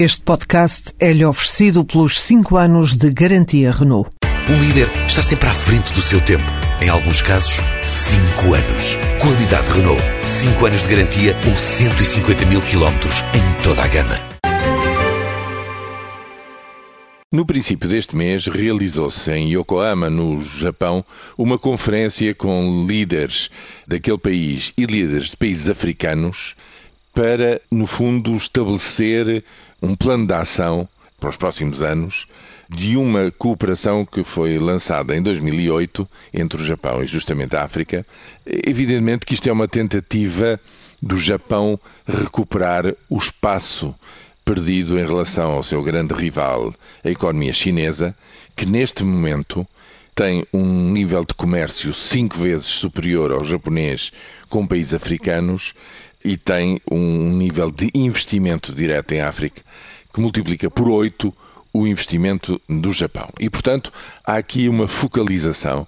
Este podcast é-lhe oferecido pelos 5 anos de garantia Renault. Um líder está sempre à frente do seu tempo. Em alguns casos, 5 anos. Qualidade Renault. 5 anos de garantia ou 150 mil quilómetros em toda a gama. No princípio deste mês, realizou-se em Yokohama, no Japão, uma conferência com líderes daquele país e líderes de países africanos para, no fundo, estabelecer um plano de ação para os próximos anos de uma cooperação que foi lançada em 2008 entre o Japão e justamente a África. Evidentemente que isto é uma tentativa do Japão recuperar o espaço perdido em relação ao seu grande rival, a economia chinesa, que neste momento tem um nível de comércio cinco vezes superior ao japonês com países africanos e tem um nível de investimento direto em África que multiplica por oito o investimento do Japão. E, portanto, há aqui uma focalização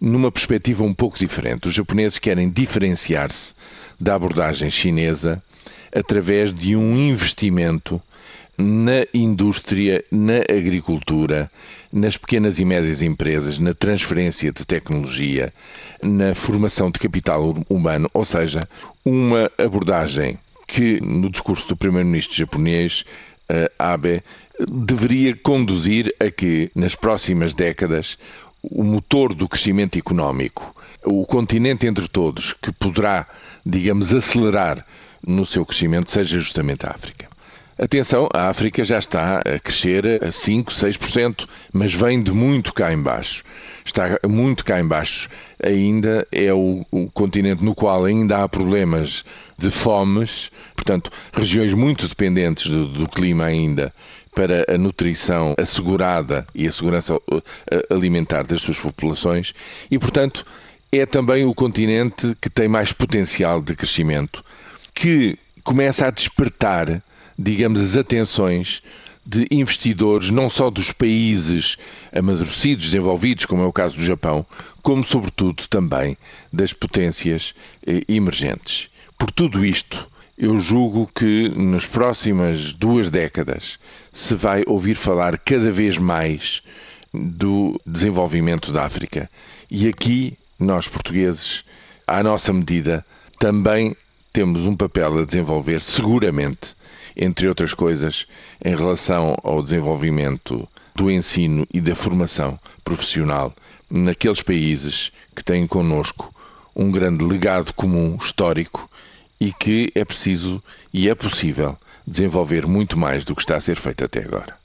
numa perspectiva um pouco diferente. Os japoneses querem diferenciar-se da abordagem chinesa através de um investimento na indústria, na agricultura, nas pequenas e médias empresas, na transferência de tecnologia, na formação de capital humano, ou seja, uma abordagem que, no discurso do primeiro-ministro japonês, Abe, deveria conduzir a que, nas próximas décadas, o motor do crescimento económico, o continente entre todos, que poderá, digamos, acelerar no seu crescimento, seja justamente a África. Atenção, a África já está a crescer a 5, 6%, mas vem de muito cá embaixo. Está muito cá embaixo. Ainda é o, o continente no qual ainda há problemas de fomes, portanto, regiões muito dependentes do, do clima ainda para a nutrição assegurada e a segurança alimentar das suas populações e, portanto, é também o continente que tem mais potencial de crescimento, que começa a despertar digamos, as atenções de investidores, não só dos países amadurecidos, desenvolvidos, como é o caso do Japão, como, sobretudo, também das potências eh, emergentes. Por tudo isto, eu julgo que nas próximas duas décadas se vai ouvir falar cada vez mais do desenvolvimento da África. E aqui, nós portugueses, à nossa medida, também temos um papel a desenvolver, seguramente, entre outras coisas, em relação ao desenvolvimento do ensino e da formação profissional naqueles países que têm connosco um grande legado comum histórico e que é preciso e é possível desenvolver muito mais do que está a ser feito até agora.